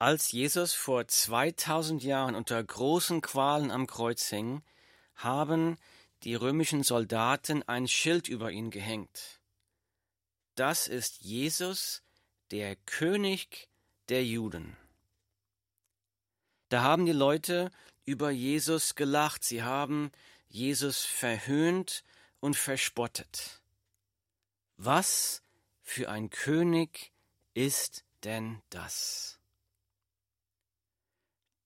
Als Jesus vor 2000 Jahren unter großen Qualen am Kreuz hing, haben die römischen Soldaten ein Schild über ihn gehängt. Das ist Jesus, der König der Juden. Da haben die Leute über Jesus gelacht, sie haben Jesus verhöhnt und verspottet. Was für ein König ist denn das?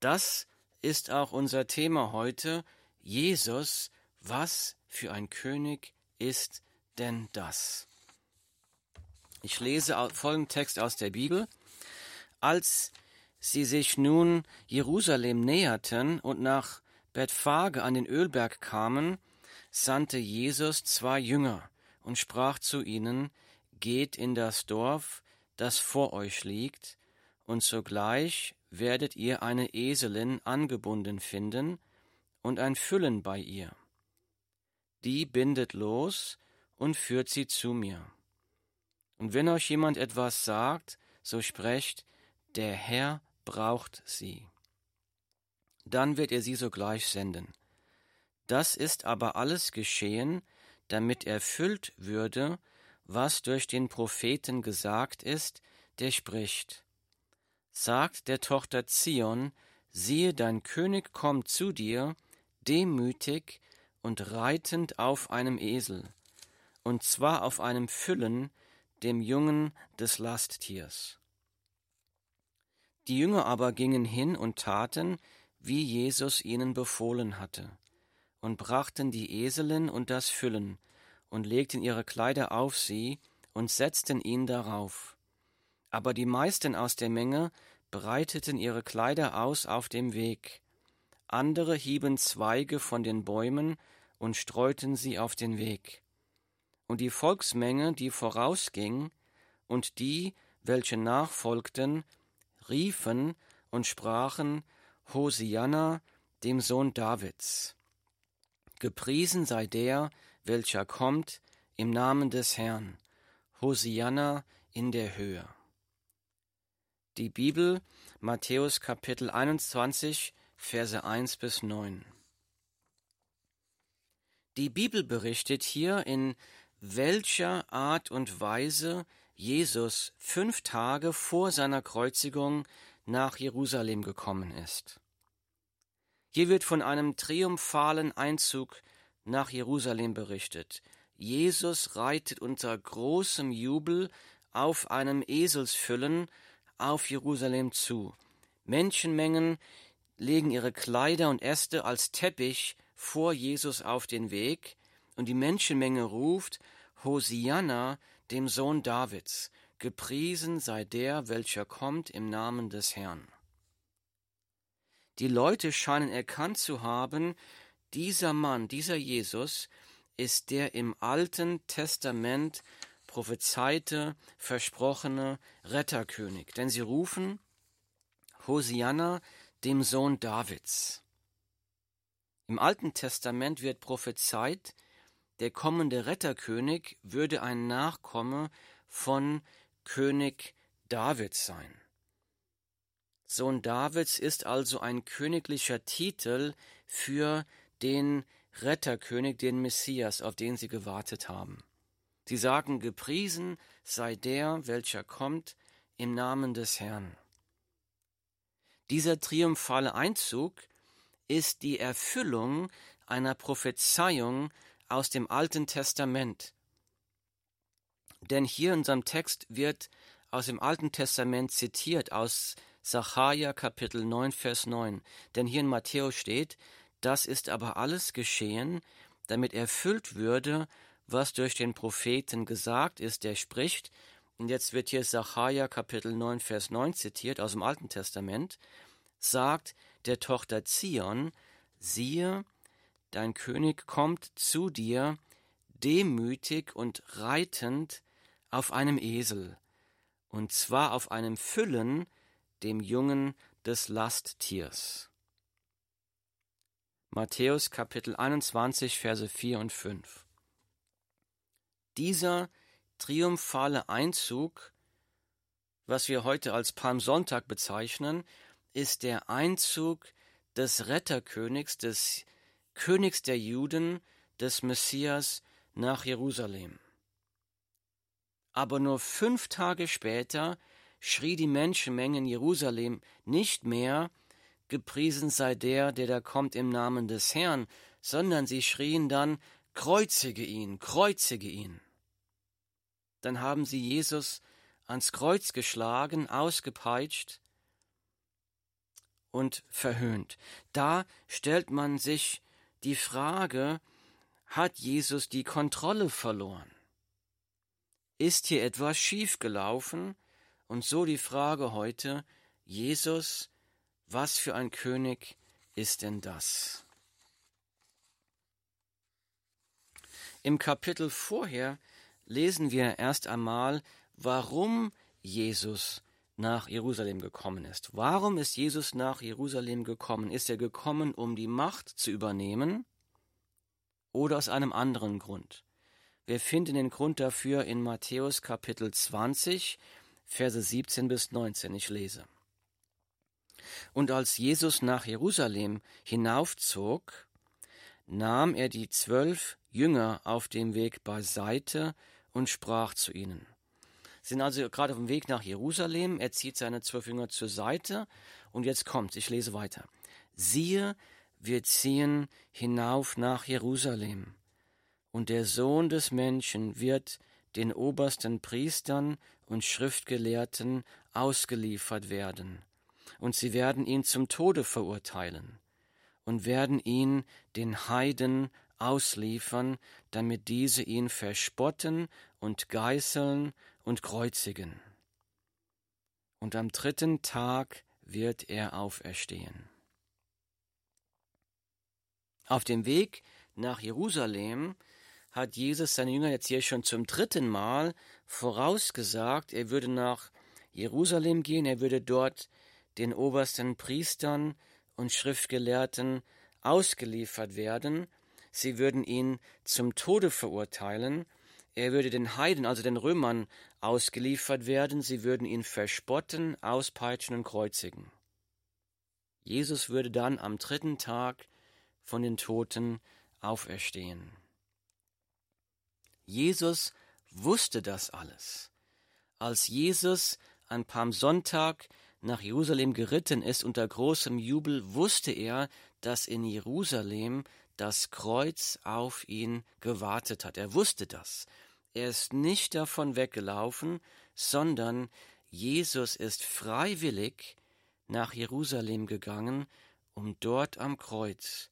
Das ist auch unser Thema heute. Jesus, was für ein König ist denn das? Ich lese folgenden Text aus der Bibel. Als sie sich nun Jerusalem näherten und nach Bethphage an den Ölberg kamen, sandte Jesus zwei Jünger und sprach zu ihnen, Geht in das Dorf, das vor euch liegt, und sogleich werdet ihr eine Eselin angebunden finden und ein Füllen bei ihr. Die bindet los und führt sie zu mir. Und wenn euch jemand etwas sagt, so sprecht, der Herr braucht sie. Dann wird er sie sogleich senden. Das ist aber alles geschehen, damit erfüllt würde, was durch den Propheten gesagt ist, der spricht sagt der Tochter Zion, siehe, dein König kommt zu dir, demütig und reitend auf einem Esel, und zwar auf einem Füllen, dem Jungen des Lasttiers. Die Jünger aber gingen hin und taten, wie Jesus ihnen befohlen hatte, und brachten die Eselin und das Füllen, und legten ihre Kleider auf sie, und setzten ihn darauf. Aber die meisten aus der Menge breiteten ihre Kleider aus auf dem Weg. Andere hieben Zweige von den Bäumen und streuten sie auf den Weg. Und die Volksmenge, die vorausging, und die, welche nachfolgten, riefen und sprachen Hosianna, dem Sohn Davids. Gepriesen sei der, welcher kommt, im Namen des Herrn. Hosianna in der Höhe. Die Bibel, Matthäus Kapitel 21, Verse 1 bis 9. Die Bibel berichtet hier, in welcher Art und Weise Jesus fünf Tage vor seiner Kreuzigung nach Jerusalem gekommen ist. Hier wird von einem triumphalen Einzug nach Jerusalem berichtet. Jesus reitet unter großem Jubel auf einem Eselsfüllen auf Jerusalem zu. Menschenmengen legen ihre Kleider und Äste als Teppich vor Jesus auf den Weg, und die Menschenmenge ruft Hosianna, dem Sohn Davids, gepriesen sei der, welcher kommt im Namen des Herrn. Die Leute scheinen erkannt zu haben, dieser Mann, dieser Jesus, ist der im Alten Testament prophezeite, versprochene Retterkönig. Denn sie rufen Hosianna, dem Sohn Davids. Im Alten Testament wird prophezeit, der kommende Retterkönig würde ein Nachkomme von König Davids sein. Sohn Davids ist also ein königlicher Titel für den Retterkönig, den Messias, auf den sie gewartet haben. Sie sagen, gepriesen sei der, welcher kommt im Namen des Herrn. Dieser triumphale Einzug ist die Erfüllung einer Prophezeiung aus dem Alten Testament. Denn hier in unserem Text wird aus dem Alten Testament zitiert aus Sacharja Kapitel 9 Vers 9. Denn hier in Matthäus steht, das ist aber alles geschehen, damit erfüllt würde, was durch den Propheten gesagt ist, der spricht, und jetzt wird hier Sacharja Kapitel 9, Vers 9 zitiert aus dem Alten Testament, sagt der Tochter Zion, siehe, dein König kommt zu dir, demütig und reitend auf einem Esel, und zwar auf einem Füllen, dem Jungen des Lasttiers. Matthäus Kapitel 21, Verse 4 und 5. Dieser triumphale Einzug was wir heute als Palmsonntag bezeichnen, ist der Einzug des Retterkönigs, des Königs der Juden, des Messias nach Jerusalem. Aber nur fünf Tage später schrie die Menschenmenge in Jerusalem nicht mehr, gepriesen sei der, der da kommt im Namen des Herrn, sondern sie schrien dann, kreuzige ihn, kreuzige ihn. Dann haben sie Jesus ans Kreuz geschlagen, ausgepeitscht und verhöhnt. Da stellt man sich die Frage, hat Jesus die Kontrolle verloren? Ist hier etwas schiefgelaufen? Und so die Frage heute, Jesus, was für ein König ist denn das? Im Kapitel vorher lesen wir erst einmal, warum Jesus nach Jerusalem gekommen ist. Warum ist Jesus nach Jerusalem gekommen? Ist er gekommen, um die Macht zu übernehmen oder aus einem anderen Grund? Wir finden den Grund dafür in Matthäus Kapitel 20, Verse 17 bis 19. Ich lese. Und als Jesus nach Jerusalem hinaufzog, nahm er die zwölf Jünger auf dem Weg beiseite und sprach zu ihnen. Sind also gerade auf dem Weg nach Jerusalem. Er zieht seine zwölf Jünger zur Seite. Und jetzt kommt, ich lese weiter. Siehe, wir ziehen hinauf nach Jerusalem. Und der Sohn des Menschen wird den obersten Priestern und Schriftgelehrten ausgeliefert werden, und sie werden ihn zum Tode verurteilen und werden ihn den Heiden ausliefern, damit diese ihn verspotten und geißeln und kreuzigen. Und am dritten Tag wird er auferstehen. Auf dem Weg nach Jerusalem hat Jesus seine Jünger jetzt hier schon zum dritten Mal vorausgesagt, er würde nach Jerusalem gehen, er würde dort den obersten Priestern und Schriftgelehrten ausgeliefert werden, sie würden ihn zum Tode verurteilen er würde den Heiden, also den Römern, ausgeliefert werden, sie würden ihn verspotten, auspeitschen und kreuzigen. Jesus würde dann am dritten Tag von den Toten auferstehen. Jesus wusste das alles. Als Jesus an Palmsonntag nach Jerusalem geritten ist unter großem Jubel, wusste er, dass in Jerusalem das Kreuz auf ihn gewartet hat. Er wusste das. Er ist nicht davon weggelaufen, sondern Jesus ist freiwillig nach Jerusalem gegangen, um dort am Kreuz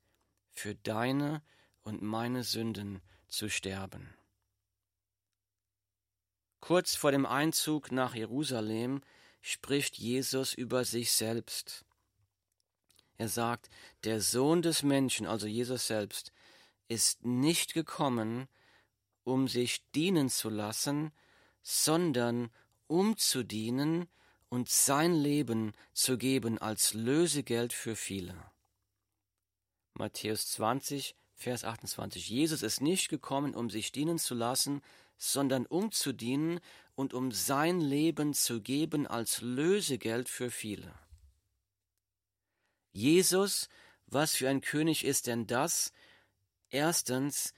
für deine und meine Sünden zu sterben. Kurz vor dem Einzug nach Jerusalem spricht Jesus über sich selbst. Er sagt, der Sohn des Menschen, also Jesus selbst, ist nicht gekommen, um sich dienen zu lassen, sondern um zu dienen und sein Leben zu geben als Lösegeld für viele. Matthäus 20, Vers 28. Jesus ist nicht gekommen, um sich dienen zu lassen, sondern um zu dienen und um sein Leben zu geben als Lösegeld für viele. Jesus, was für ein König ist denn das? Erstens,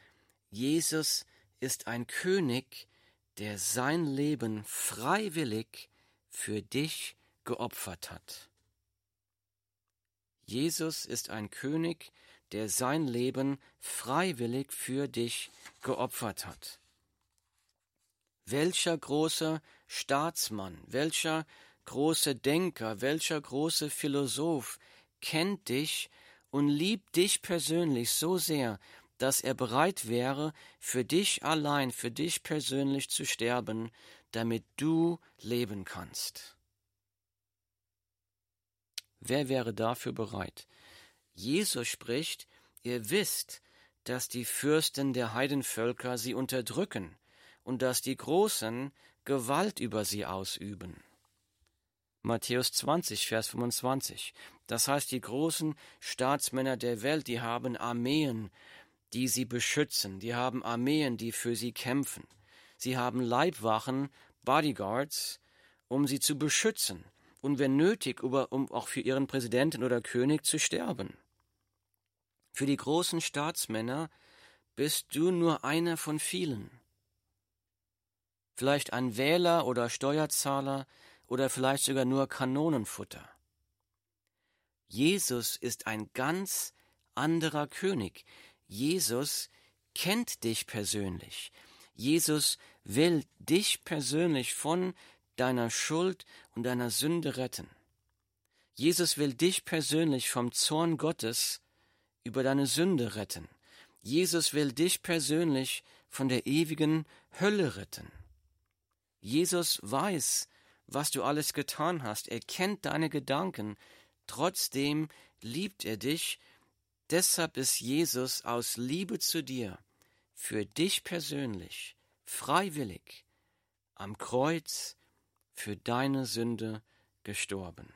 Jesus ist ein König, der sein Leben freiwillig für dich geopfert hat. Jesus ist ein König, der sein Leben freiwillig für dich geopfert hat. Welcher große Staatsmann, welcher große Denker, welcher große Philosoph kennt dich und liebt dich persönlich so sehr, dass er bereit wäre, für dich allein, für dich persönlich zu sterben, damit du leben kannst. Wer wäre dafür bereit? Jesus spricht, ihr wisst, dass die Fürsten der Heidenvölker sie unterdrücken und dass die Großen Gewalt über sie ausüben. Matthäus 20, Vers 25. Das heißt, die großen Staatsmänner der Welt, die haben Armeen die sie beschützen, die haben Armeen, die für sie kämpfen. Sie haben Leibwachen, Bodyguards, um sie zu beschützen und wenn nötig, um auch für ihren Präsidenten oder König zu sterben. Für die großen Staatsmänner bist du nur einer von vielen. Vielleicht ein Wähler oder Steuerzahler oder vielleicht sogar nur Kanonenfutter. Jesus ist ein ganz anderer König. Jesus kennt dich persönlich. Jesus will dich persönlich von deiner Schuld und deiner Sünde retten. Jesus will dich persönlich vom Zorn Gottes über deine Sünde retten. Jesus will dich persönlich von der ewigen Hölle retten. Jesus weiß, was du alles getan hast. Er kennt deine Gedanken. Trotzdem liebt er dich. Deshalb ist Jesus aus Liebe zu dir, für dich persönlich, freiwillig, am Kreuz für deine Sünde gestorben.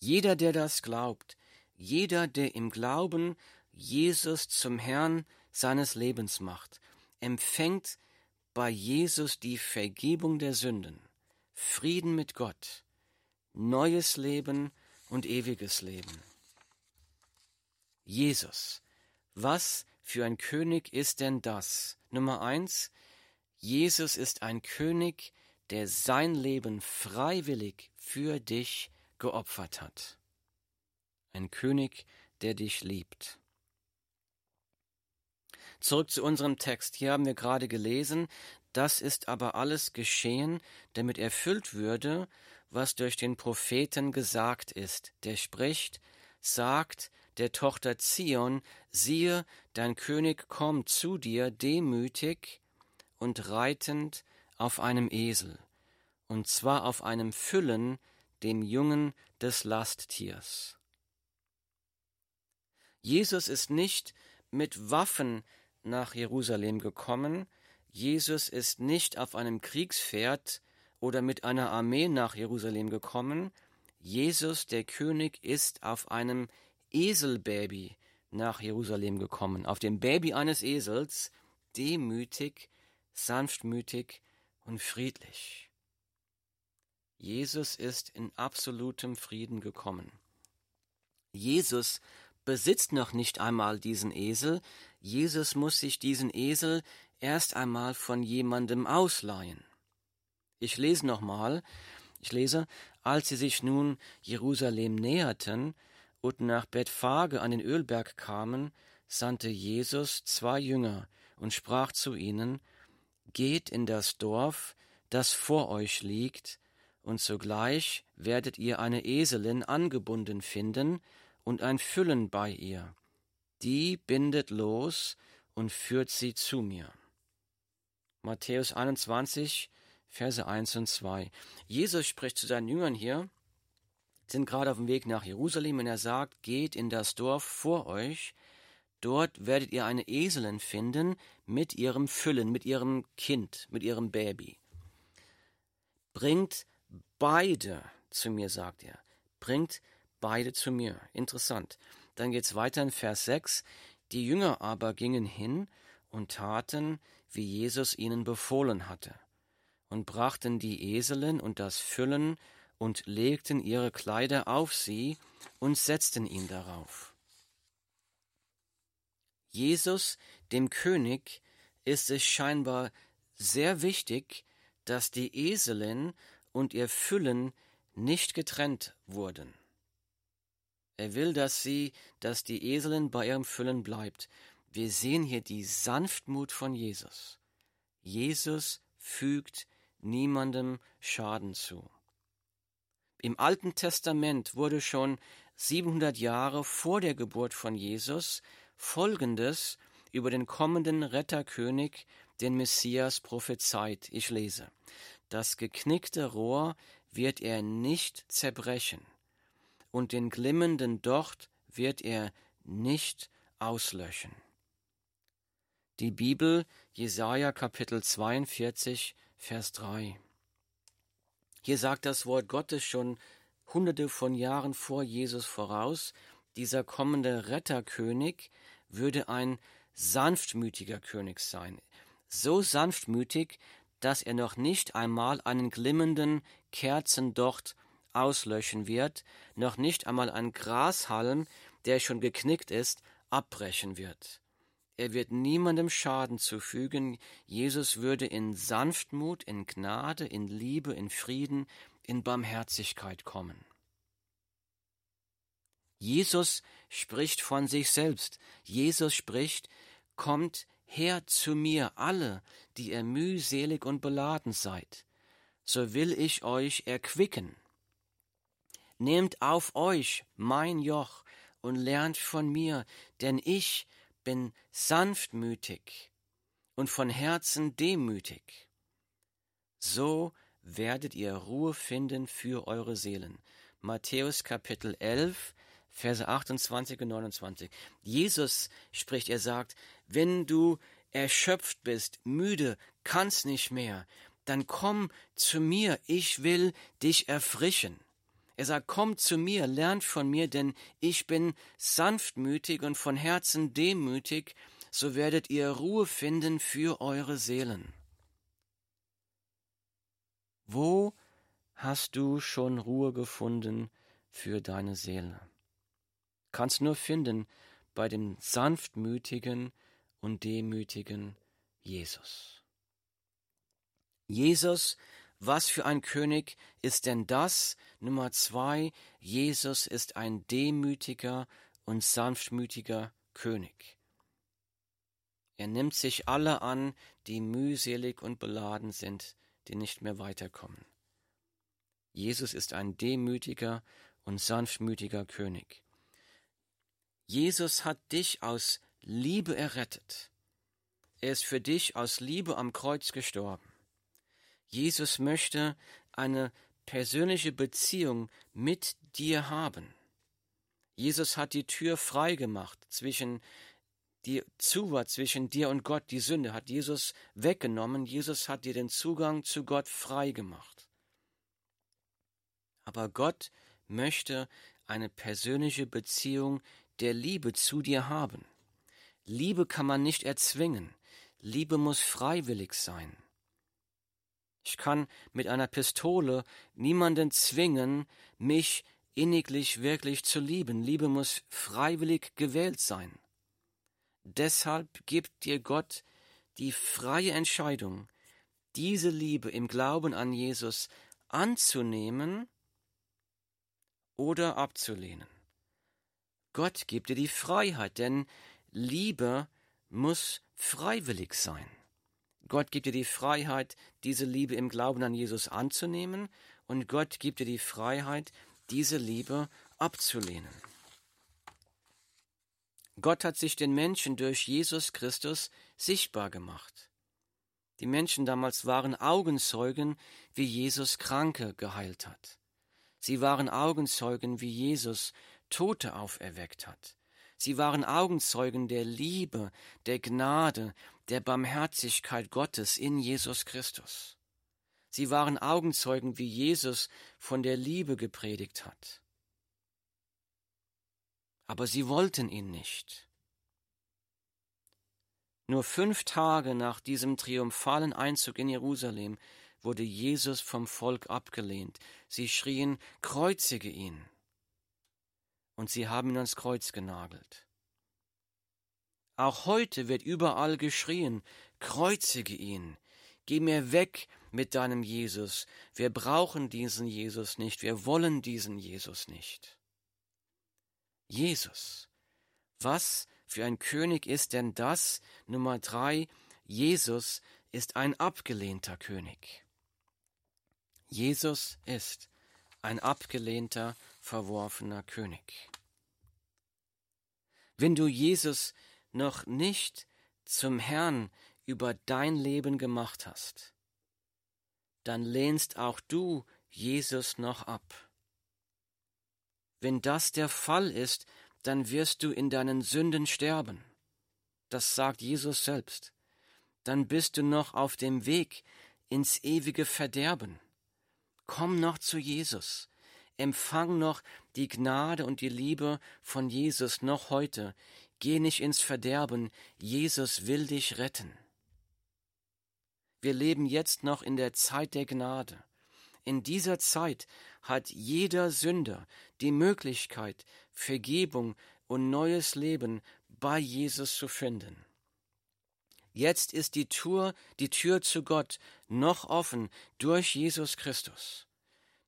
Jeder, der das glaubt, jeder, der im Glauben Jesus zum Herrn seines Lebens macht, empfängt bei Jesus die Vergebung der Sünden, Frieden mit Gott, neues Leben und ewiges Leben. Jesus, was für ein König ist denn das? Nummer eins, Jesus ist ein König, der sein Leben freiwillig für dich geopfert hat. Ein König, der dich liebt. Zurück zu unserem Text. Hier haben wir gerade gelesen, das ist aber alles geschehen, damit erfüllt würde, was durch den Propheten gesagt ist, der spricht, sagt der Tochter Zion, siehe, dein König kommt zu dir demütig und reitend auf einem Esel, und zwar auf einem Füllen, dem Jungen des Lasttiers. Jesus ist nicht mit Waffen nach Jerusalem gekommen, Jesus ist nicht auf einem Kriegspferd oder mit einer Armee nach Jerusalem gekommen, Jesus der König ist auf einem Eselbaby nach Jerusalem gekommen, auf dem Baby eines Esels, demütig sanftmütig und friedlich. Jesus ist in absolutem Frieden gekommen. Jesus besitzt noch nicht einmal diesen Esel, Jesus muss sich diesen Esel erst einmal von jemandem ausleihen. Ich lese nochmal, ich lese, als sie sich nun Jerusalem näherten und nach Bethphage an den Ölberg kamen, sandte Jesus zwei Jünger und sprach zu ihnen, Geht in das Dorf, das vor euch liegt, und sogleich werdet ihr eine Eselin angebunden finden und ein Füllen bei ihr. Die bindet los und führt sie zu mir. Matthäus 21, Verse 1 und 2. Jesus spricht zu seinen Jüngern hier, sind gerade auf dem Weg nach Jerusalem und er sagt, geht in das Dorf vor euch, Dort werdet ihr eine Eselin finden mit ihrem Füllen, mit ihrem Kind, mit ihrem Baby. Bringt beide zu mir, sagt er. Bringt beide zu mir. Interessant. Dann geht's weiter in Vers 6. Die Jünger aber gingen hin und taten, wie Jesus ihnen befohlen hatte, und brachten die Eselin und das Füllen und legten ihre Kleider auf sie und setzten ihn darauf. Jesus, dem König, ist es scheinbar sehr wichtig, dass die Eselin und ihr Füllen nicht getrennt wurden. Er will, dass sie, dass die Eselin bei ihrem Füllen bleibt. Wir sehen hier die Sanftmut von Jesus. Jesus fügt niemandem Schaden zu. Im Alten Testament wurde schon 700 Jahre vor der Geburt von Jesus Folgendes über den kommenden Retterkönig, den Messias, prophezeit. Ich lese. Das geknickte Rohr wird er nicht zerbrechen, und den glimmenden Docht wird er nicht auslöschen. Die Bibel, Jesaja Kapitel 42, Vers 3. Hier sagt das Wort Gottes schon hunderte von Jahren vor Jesus voraus, dieser kommende Retterkönig würde ein sanftmütiger König sein. So sanftmütig, dass er noch nicht einmal einen glimmenden Kerzendocht auslöschen wird, noch nicht einmal ein Grashalm, der schon geknickt ist, abbrechen wird. Er wird niemandem Schaden zufügen. Jesus würde in Sanftmut, in Gnade, in Liebe, in Frieden, in Barmherzigkeit kommen. Jesus spricht von sich selbst. Jesus spricht, kommt her zu mir alle, die ihr mühselig und beladen seid, so will ich euch erquicken. Nehmt auf euch mein Joch und lernt von mir, denn ich bin sanftmütig und von Herzen demütig. So werdet ihr Ruhe finden für eure Seelen. Matthäus Kapitel 11, Verse 28 und 29. Jesus spricht, er sagt, wenn du erschöpft bist, müde, kannst nicht mehr, dann komm zu mir, ich will dich erfrischen. Er sagt, kommt zu mir, lernt von mir, denn ich bin sanftmütig und von Herzen demütig, so werdet ihr Ruhe finden für eure Seelen. Wo hast du schon Ruhe gefunden für deine Seele? Kannst nur finden bei dem sanftmütigen und demütigen Jesus. Jesus was für ein König ist denn das? Nummer zwei, Jesus ist ein demütiger und sanftmütiger König. Er nimmt sich alle an, die mühselig und beladen sind, die nicht mehr weiterkommen. Jesus ist ein demütiger und sanftmütiger König. Jesus hat dich aus Liebe errettet. Er ist für dich aus Liebe am Kreuz gestorben. Jesus möchte eine persönliche Beziehung mit dir haben. Jesus hat die Tür frei gemacht zwischen die zu war zwischen dir und Gott, die Sünde hat Jesus weggenommen. Jesus hat dir den Zugang zu Gott frei gemacht. Aber Gott möchte eine persönliche Beziehung der Liebe zu dir haben. Liebe kann man nicht erzwingen. Liebe muss freiwillig sein. Ich kann mit einer Pistole niemanden zwingen, mich inniglich wirklich zu lieben. Liebe muss freiwillig gewählt sein. Deshalb gibt dir Gott die freie Entscheidung, diese Liebe im Glauben an Jesus anzunehmen oder abzulehnen. Gott gibt dir die Freiheit, denn Liebe muss freiwillig sein. Gott gibt dir die Freiheit, diese Liebe im Glauben an Jesus anzunehmen und Gott gibt dir die Freiheit, diese Liebe abzulehnen. Gott hat sich den Menschen durch Jesus Christus sichtbar gemacht. Die Menschen damals waren Augenzeugen, wie Jesus Kranke geheilt hat. Sie waren Augenzeugen, wie Jesus Tote auferweckt hat. Sie waren Augenzeugen der Liebe, der Gnade, der Barmherzigkeit Gottes in Jesus Christus. Sie waren Augenzeugen, wie Jesus von der Liebe gepredigt hat. Aber sie wollten ihn nicht. Nur fünf Tage nach diesem triumphalen Einzug in Jerusalem wurde Jesus vom Volk abgelehnt. Sie schrien, kreuzige ihn und sie haben ihn ans Kreuz genagelt. Auch heute wird überall geschrien, kreuzige ihn, geh mir weg mit deinem Jesus, wir brauchen diesen Jesus nicht, wir wollen diesen Jesus nicht. Jesus, was für ein König ist denn das? Nummer drei, Jesus ist ein abgelehnter König. Jesus ist ein abgelehnter, verworfener König. Wenn du Jesus noch nicht zum Herrn über dein Leben gemacht hast, dann lehnst auch du Jesus noch ab. Wenn das der Fall ist, dann wirst du in deinen Sünden sterben. Das sagt Jesus selbst. Dann bist du noch auf dem Weg ins ewige Verderben. Komm noch zu Jesus empfang noch die Gnade und die Liebe von Jesus noch heute. Geh nicht ins Verderben, Jesus will dich retten. Wir leben jetzt noch in der Zeit der Gnade. In dieser Zeit hat jeder Sünder die Möglichkeit, Vergebung und neues Leben bei Jesus zu finden. Jetzt ist die Tür, die Tür zu Gott noch offen durch Jesus Christus.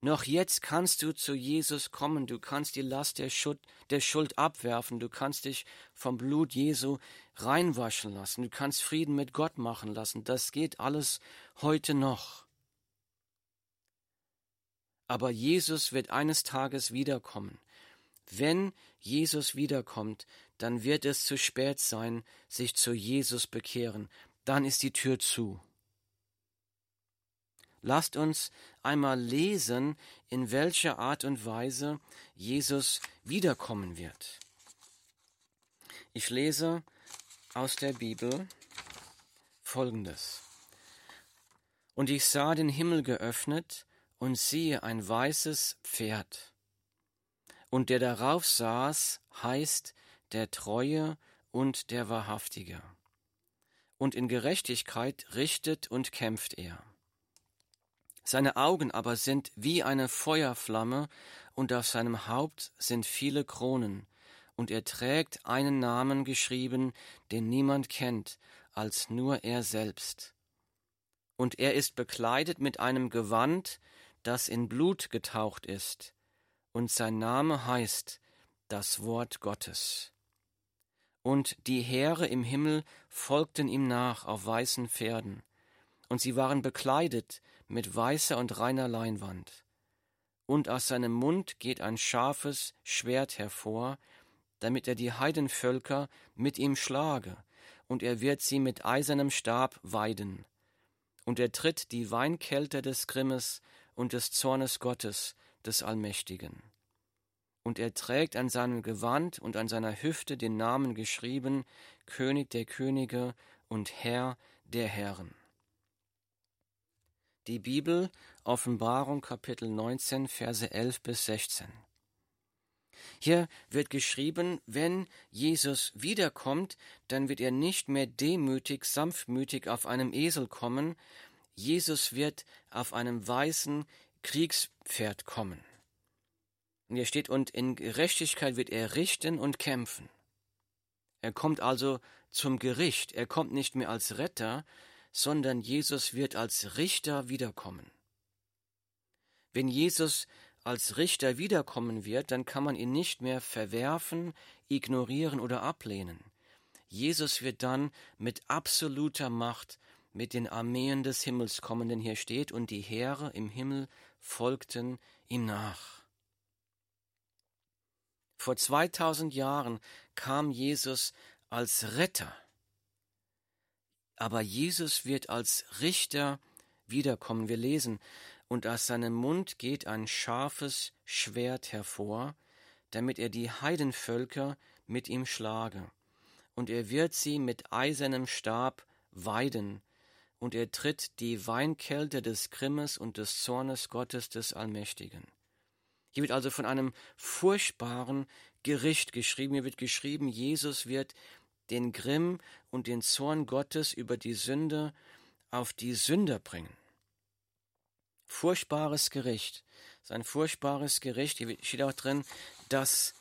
Noch jetzt kannst du zu Jesus kommen, du kannst die Last der Schuld, der Schuld abwerfen, du kannst dich vom Blut Jesu reinwaschen lassen, du kannst Frieden mit Gott machen lassen, das geht alles heute noch. Aber Jesus wird eines Tages wiederkommen. Wenn Jesus wiederkommt, dann wird es zu spät sein, sich zu Jesus bekehren, dann ist die Tür zu. Lasst uns einmal lesen, in welcher Art und Weise Jesus wiederkommen wird. Ich lese aus der Bibel Folgendes. Und ich sah den Himmel geöffnet, und siehe ein weißes Pferd. Und der darauf saß, heißt der Treue und der Wahrhaftige. Und in Gerechtigkeit richtet und kämpft er. Seine Augen aber sind wie eine Feuerflamme, und auf seinem Haupt sind viele Kronen, und er trägt einen Namen geschrieben, den niemand kennt, als nur er selbst. Und er ist bekleidet mit einem Gewand, das in Blut getaucht ist, und sein Name heißt das Wort Gottes. Und die Heere im Himmel folgten ihm nach auf weißen Pferden, und sie waren bekleidet mit weißer und reiner Leinwand. Und aus seinem Mund geht ein scharfes Schwert hervor, damit er die Heidenvölker mit ihm schlage, und er wird sie mit eisernem Stab weiden. Und er tritt die Weinkälte des Grimmes und des Zornes Gottes, des Allmächtigen. Und er trägt an seinem Gewand und an seiner Hüfte den Namen geschrieben, König der Könige und Herr der Herren. Die Bibel, Offenbarung Kapitel 19, Verse 11 bis 16. Hier wird geschrieben, wenn Jesus wiederkommt, dann wird er nicht mehr demütig, sanftmütig auf einem Esel kommen, Jesus wird auf einem weißen Kriegspferd kommen. Und hier steht, und in Gerechtigkeit wird er richten und kämpfen. Er kommt also zum Gericht. Er kommt nicht mehr als Retter, sondern Jesus wird als Richter wiederkommen. Wenn Jesus als Richter wiederkommen wird, dann kann man ihn nicht mehr verwerfen, ignorieren oder ablehnen. Jesus wird dann mit absoluter Macht mit den Armeen des Himmels kommen, denn hier steht, und die Heere im Himmel folgten ihm nach. Vor 2000 Jahren kam Jesus als Retter, aber Jesus wird als Richter wiederkommen. Wir lesen, und aus seinem Mund geht ein scharfes Schwert hervor, damit er die Heidenvölker mit ihm schlage, und er wird sie mit eisernem Stab weiden, und er tritt die Weinkälte des Grimmes und des Zornes Gottes des Allmächtigen. Hier wird also von einem furchtbaren Gericht geschrieben. Hier wird geschrieben, Jesus wird den Grimm und den Zorn Gottes über die Sünde auf die Sünder bringen. Furchtbares Gericht. Das ist ein furchtbares Gericht. Hier steht auch drin, dass,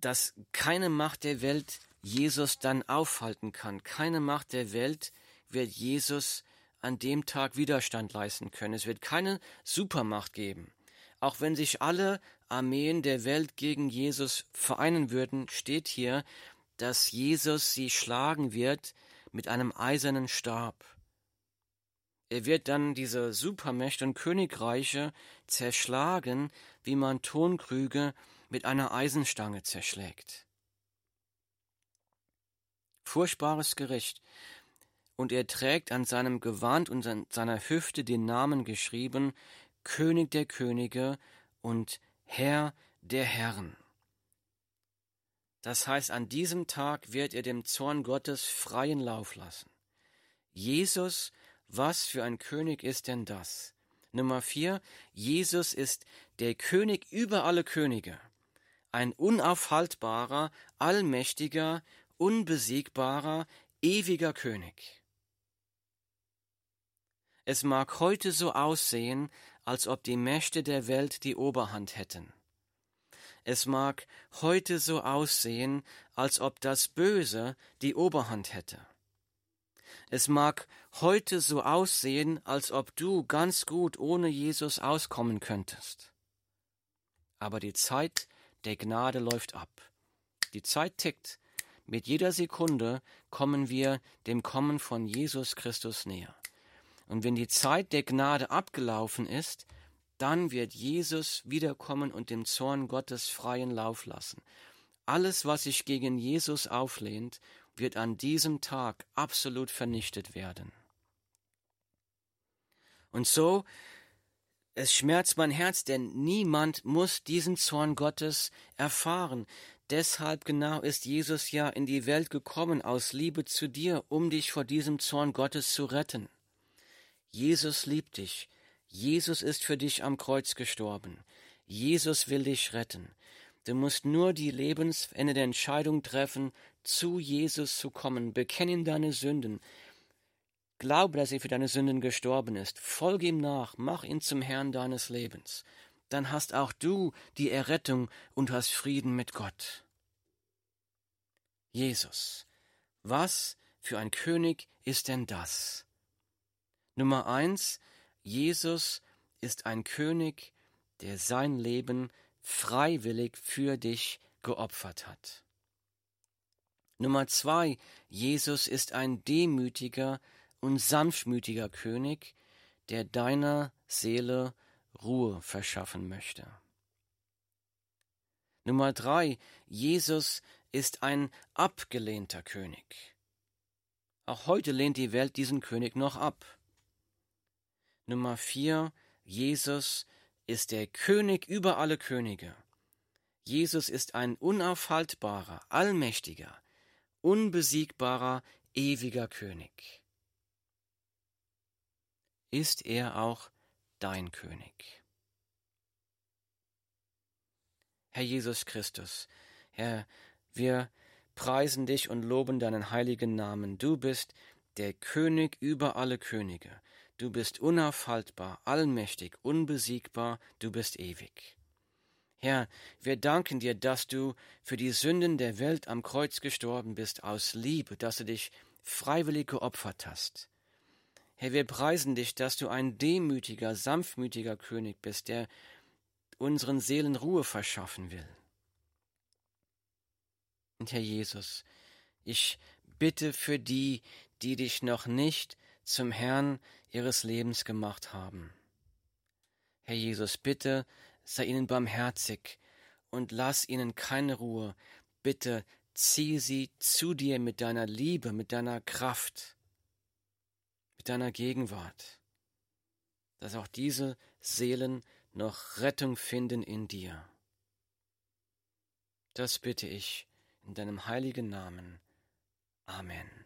dass keine Macht der Welt Jesus dann aufhalten kann. Keine Macht der Welt wird Jesus an dem Tag Widerstand leisten können. Es wird keine Supermacht geben. Auch wenn sich alle Armeen der Welt gegen Jesus vereinen würden, steht hier, dass Jesus sie schlagen wird mit einem eisernen Stab. Er wird dann diese Supermächte und Königreiche zerschlagen, wie man Tonkrüge mit einer Eisenstange zerschlägt furchtbares Gericht. Und er trägt an seinem Gewand und an seiner Hüfte den Namen geschrieben, König der Könige und Herr der Herren. Das heißt, an diesem Tag wird er dem Zorn Gottes freien Lauf lassen. Jesus, was für ein König ist denn das? Nummer vier, Jesus ist der König über alle Könige, ein unaufhaltbarer, allmächtiger unbesiegbarer, ewiger König. Es mag heute so aussehen, als ob die Mächte der Welt die Oberhand hätten. Es mag heute so aussehen, als ob das Böse die Oberhand hätte. Es mag heute so aussehen, als ob du ganz gut ohne Jesus auskommen könntest. Aber die Zeit der Gnade läuft ab. Die Zeit tickt. Mit jeder Sekunde kommen wir dem Kommen von Jesus Christus näher. Und wenn die Zeit der Gnade abgelaufen ist, dann wird Jesus wiederkommen und dem Zorn Gottes freien Lauf lassen. Alles, was sich gegen Jesus auflehnt, wird an diesem Tag absolut vernichtet werden. Und so, es schmerzt mein Herz, denn niemand muss diesen Zorn Gottes erfahren. Deshalb genau ist Jesus ja in die Welt gekommen aus Liebe zu dir, um dich vor diesem Zorn Gottes zu retten. Jesus liebt dich. Jesus ist für dich am Kreuz gestorben. Jesus will dich retten. Du musst nur die lebensende Entscheidung treffen, zu Jesus zu kommen. Bekenne ihm deine Sünden. Glaube, dass er für deine Sünden gestorben ist. Folge ihm nach. Mach ihn zum Herrn deines Lebens. Dann hast auch du die Errettung und hast Frieden mit Gott. Jesus. Was für ein König ist denn das? Nummer eins, Jesus ist ein König, der sein Leben freiwillig für dich geopfert hat. Nummer zwei, Jesus ist ein demütiger und sanftmütiger König, der deiner Seele Ruhe verschaffen möchte. Nummer drei, Jesus ist ein abgelehnter König. Auch heute lehnt die Welt diesen König noch ab. Nummer vier, Jesus ist der König über alle Könige. Jesus ist ein unaufhaltbarer, allmächtiger, unbesiegbarer, ewiger König. Ist er auch dein König? Herr Jesus Christus, Herr, wir preisen dich und loben deinen heiligen Namen. Du bist der König über alle Könige. Du bist unaufhaltbar, allmächtig, unbesiegbar, du bist ewig. Herr, wir danken dir, dass du für die Sünden der Welt am Kreuz gestorben bist aus Liebe, dass du dich freiwillig geopfert hast. Herr, wir preisen dich, dass du ein demütiger, sanftmütiger König bist, der unseren Seelen Ruhe verschaffen will. Und Herr Jesus, ich bitte für die, die dich noch nicht zum Herrn ihres Lebens gemacht haben. Herr Jesus, bitte sei ihnen barmherzig und lass ihnen keine Ruhe. Bitte zieh sie zu dir mit deiner Liebe, mit deiner Kraft, mit deiner Gegenwart, dass auch diese Seelen noch Rettung finden in dir. Das bitte ich in deinem heiligen Namen. Amen.